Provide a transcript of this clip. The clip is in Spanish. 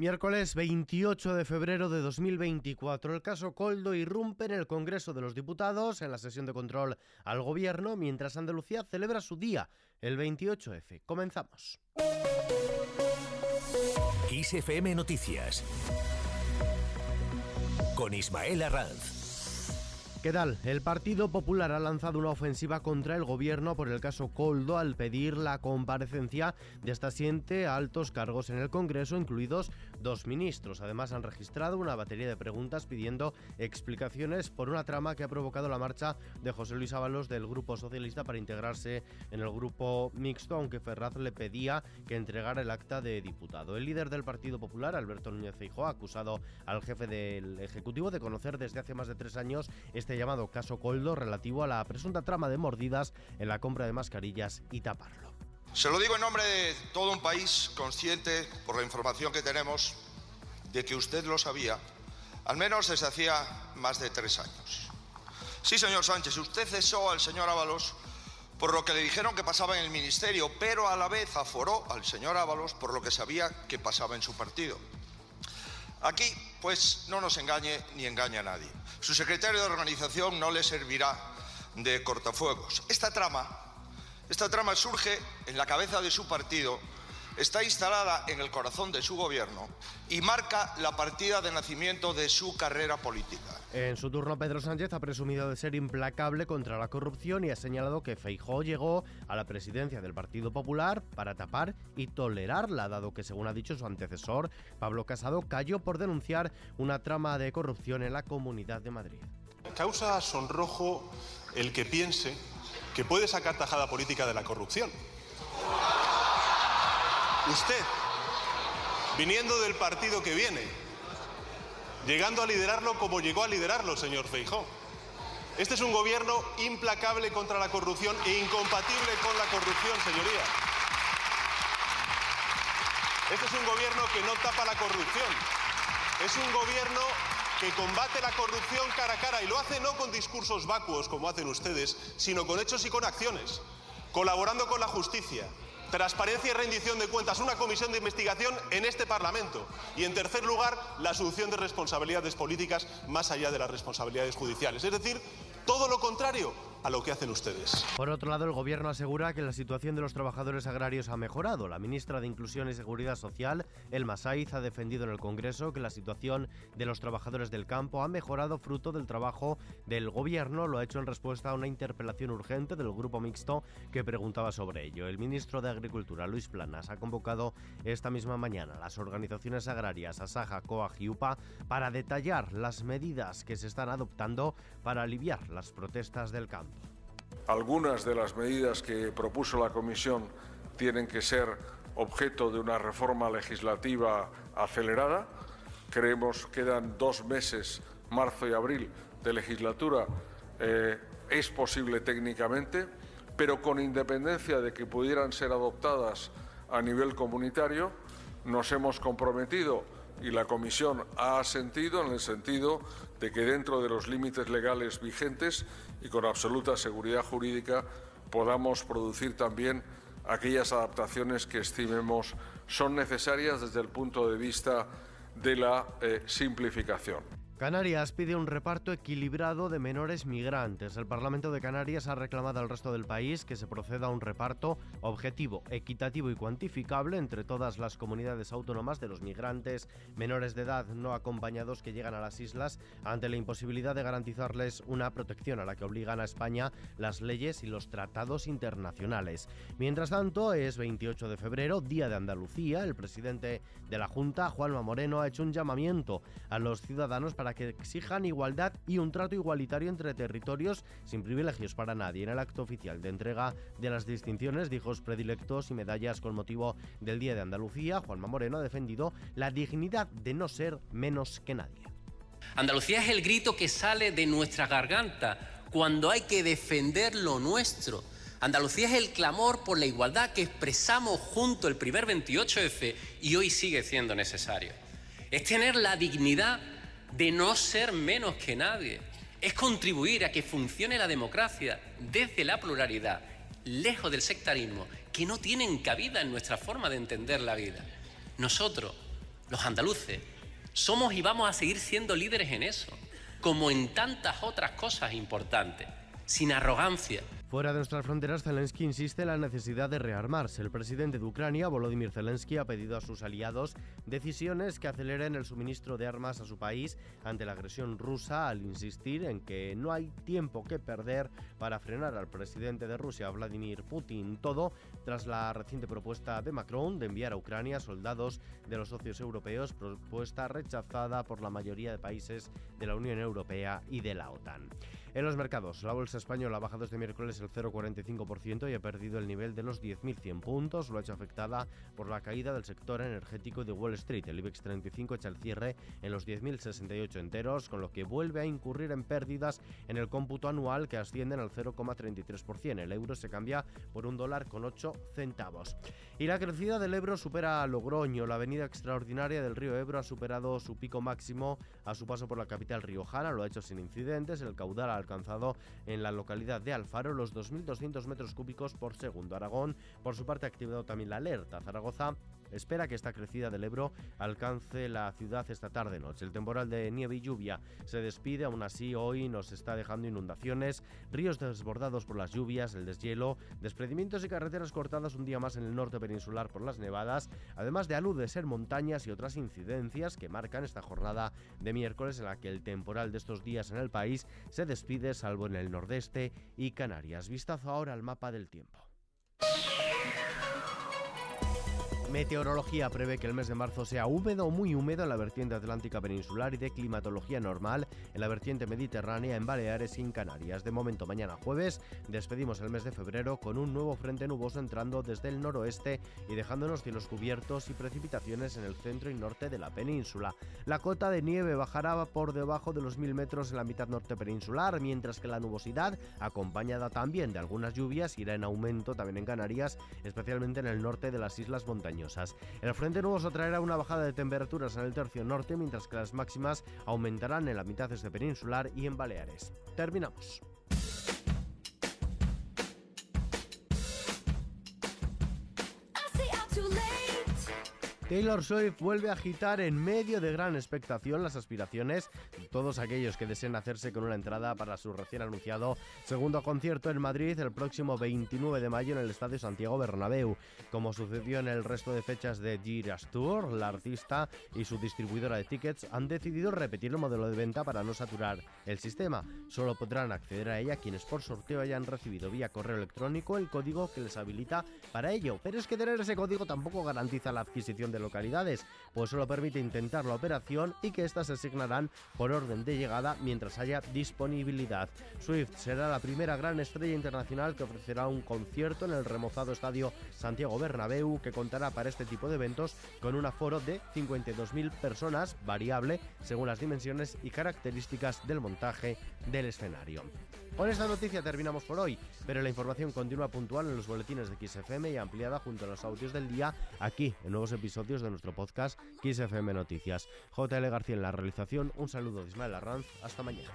Miércoles 28 de febrero de 2024, el caso Coldo irrumpe en el Congreso de los Diputados en la sesión de control al Gobierno, mientras Andalucía celebra su día, el 28F. Comenzamos. XFM Noticias con Ismael Arranz. ¿Qué tal? El Partido Popular ha lanzado una ofensiva contra el gobierno por el caso Coldo al pedir la comparecencia de hasta siete altos cargos en el Congreso, incluidos dos ministros. Además, han registrado una batería de preguntas pidiendo explicaciones por una trama que ha provocado la marcha de José Luis Ábalos del Grupo Socialista para integrarse en el grupo mixto, aunque Ferraz le pedía que entregara el acta de diputado. El líder del Partido Popular, Alberto Núñez Feijóo, ha acusado al jefe del Ejecutivo de conocer desde hace más de tres años este este llamado caso Coldo relativo a la presunta trama de mordidas en la compra de mascarillas y taparlo. Se lo digo en nombre de todo un país consciente, por la información que tenemos, de que usted lo sabía, al menos desde hacía más de tres años. Sí, señor Sánchez, usted cesó al señor Ábalos por lo que le dijeron que pasaba en el ministerio, pero a la vez aforó al señor Ábalos por lo que sabía que pasaba en su partido. Aquí, pues, no nos engañe ni engaña a nadie. Su secretario de organización no le servirá de cortafuegos. Esta trama, esta trama surge en la cabeza de su partido, está instalada en el corazón de su gobierno y marca la partida de nacimiento de su carrera política. En su turno, Pedro Sánchez ha presumido de ser implacable contra la corrupción y ha señalado que Feijó llegó a la presidencia del Partido Popular para tapar y tolerarla, dado que, según ha dicho su antecesor, Pablo Casado cayó por denunciar una trama de corrupción en la Comunidad de Madrid. Causa sonrojo el que piense que puede sacar tajada política de la corrupción. Usted, viniendo del partido que viene, llegando a liderarlo como llegó a liderarlo, señor Feijó. Este es un gobierno implacable contra la corrupción e incompatible con la corrupción, señoría. Este es un gobierno que no tapa la corrupción. Es un gobierno que combate la corrupción cara a cara y lo hace no con discursos vacuos como hacen ustedes, sino con hechos y con acciones, colaborando con la justicia, transparencia y rendición de cuentas, una comisión de investigación en este Parlamento. Y, en tercer lugar, la asunción de responsabilidades políticas más allá de las responsabilidades judiciales. Es decir, todo lo contrario a lo que hacen ustedes. Por otro lado, el Gobierno asegura que la situación de los trabajadores agrarios ha mejorado. La ministra de Inclusión y Seguridad Social, Elma Saiz, ha defendido en el Congreso que la situación de los trabajadores del campo ha mejorado fruto del trabajo del Gobierno. Lo ha hecho en respuesta a una interpelación urgente del Grupo Mixto que preguntaba sobre ello. El ministro de Agricultura, Luis Planas, ha convocado esta misma mañana las organizaciones agrarias Asaja, COAG y UPA para detallar las medidas que se están adoptando para aliviar las protestas del campo. Algunas de las medidas que propuso la Comisión tienen que ser objeto de una reforma legislativa acelerada. Creemos que quedan dos meses, marzo y abril, de legislatura. Eh, es posible técnicamente, pero con independencia de que pudieran ser adoptadas a nivel comunitario, nos hemos comprometido y la Comisión ha asentido en el sentido de que dentro de los límites legales vigentes y con absoluta seguridad jurídica podamos producir también aquellas adaptaciones que estimemos son necesarias desde el punto de vista de la eh, simplificación. Canarias pide un reparto equilibrado de menores migrantes. El Parlamento de Canarias ha reclamado al resto del país que se proceda a un reparto objetivo, equitativo y cuantificable entre todas las comunidades autónomas de los migrantes menores de edad no acompañados que llegan a las islas ante la imposibilidad de garantizarles una protección a la que obligan a España las leyes y los tratados internacionales. Mientras tanto, es 28 de febrero, Día de Andalucía. El presidente de la Junta, Juanma Moreno, ha hecho un llamamiento a los ciudadanos para que exijan igualdad y un trato igualitario entre territorios sin privilegios para nadie. En el acto oficial de entrega de las distinciones, dijos predilectos y medallas con motivo del Día de Andalucía, Juanma Moreno ha defendido la dignidad de no ser menos que nadie. Andalucía es el grito que sale de nuestra garganta cuando hay que defender lo nuestro. Andalucía es el clamor por la igualdad que expresamos junto el primer 28F y hoy sigue siendo necesario. Es tener la dignidad de no ser menos que nadie. Es contribuir a que funcione la democracia desde la pluralidad, lejos del sectarismo, que no tienen cabida en nuestra forma de entender la vida. Nosotros, los andaluces, somos y vamos a seguir siendo líderes en eso, como en tantas otras cosas importantes, sin arrogancia, Fuera de nuestras fronteras, Zelensky insiste en la necesidad de rearmarse. El presidente de Ucrania, Volodymyr Zelensky, ha pedido a sus aliados decisiones que aceleren el suministro de armas a su país ante la agresión rusa, al insistir en que no hay tiempo que perder para frenar al presidente de Rusia, Vladimir Putin. Todo tras la reciente propuesta de Macron de enviar a Ucrania soldados de los socios europeos, propuesta rechazada por la mayoría de países de la Unión Europea y de la OTAN. En los mercados, la bolsa española ha bajado este miércoles el 0,45% y ha perdido el nivel de los 10.100 puntos. Lo ha hecho afectada por la caída del sector energético de Wall Street. El IBEX 35 echa el cierre en los 10.068 enteros, con lo que vuelve a incurrir en pérdidas en el cómputo anual que ascienden al 0,33%. El euro se cambia por un dólar con 8 centavos. Y la crecida del Ebro supera a Logroño. La avenida extraordinaria del río Ebro ha superado su pico máximo a su paso por la capital riojana. Lo ha hecho sin incidentes. El caudal alcanzado en la localidad de Alfaro los 2.200 metros cúbicos por segundo. Aragón, por su parte, ha activado también la alerta. Zaragoza espera que esta crecida del Ebro alcance la ciudad esta tarde-noche. El temporal de nieve y lluvia se despide, aún así hoy nos está dejando inundaciones, ríos desbordados por las lluvias, el deshielo, desprendimientos y carreteras cortadas un día más en el norte peninsular por las nevadas, además de aludes en montañas y otras incidencias que marcan esta jornada de miércoles en la que el temporal de estos días en el país se despide salvo en el nordeste y Canarias. Vistazo ahora al mapa del tiempo. Meteorología prevé que el mes de marzo sea húmedo o muy húmedo en la vertiente atlántica peninsular y de climatología normal en la vertiente mediterránea en Baleares y en Canarias. De momento, mañana jueves, despedimos el mes de febrero con un nuevo frente nuboso entrando desde el noroeste y dejándonos cielos cubiertos y precipitaciones en el centro y norte de la península. La cota de nieve bajará por debajo de los 1000 metros en la mitad norte peninsular, mientras que la nubosidad, acompañada también de algunas lluvias, irá en aumento también en Canarias, especialmente en el norte de las islas montañosas. El frente nuboso traerá una bajada de temperaturas en el tercio norte, mientras que las máximas aumentarán en la mitad este peninsular y en Baleares. Terminamos. Taylor Swift vuelve a agitar en medio de gran expectación las aspiraciones todos aquellos que deseen hacerse con una entrada para su recién anunciado segundo concierto en Madrid el próximo 29 de mayo en el Estadio Santiago Bernabéu. Como sucedió en el resto de fechas de Giras Tour, la artista y su distribuidora de tickets han decidido repetir el modelo de venta para no saturar el sistema. Solo podrán acceder a ella quienes por sorteo hayan recibido vía correo electrónico el código que les habilita para ello. Pero es que tener ese código tampoco garantiza la adquisición de localidades, pues solo permite intentar la operación y que éstas se asignarán por orden de llegada mientras haya disponibilidad. Swift será la primera gran estrella internacional que ofrecerá un concierto en el remozado estadio Santiago Bernabéu, que contará para este tipo de eventos con un aforo de 52.000 personas, variable según las dimensiones y características del montaje del escenario. Con esta noticia terminamos por hoy, pero la información continúa puntual en los boletines de XFM y ampliada junto a los audios del día aquí en nuevos episodios de nuestro podcast XFM Noticias. JL García en la realización, un saludo de Ismael Arranz, hasta mañana.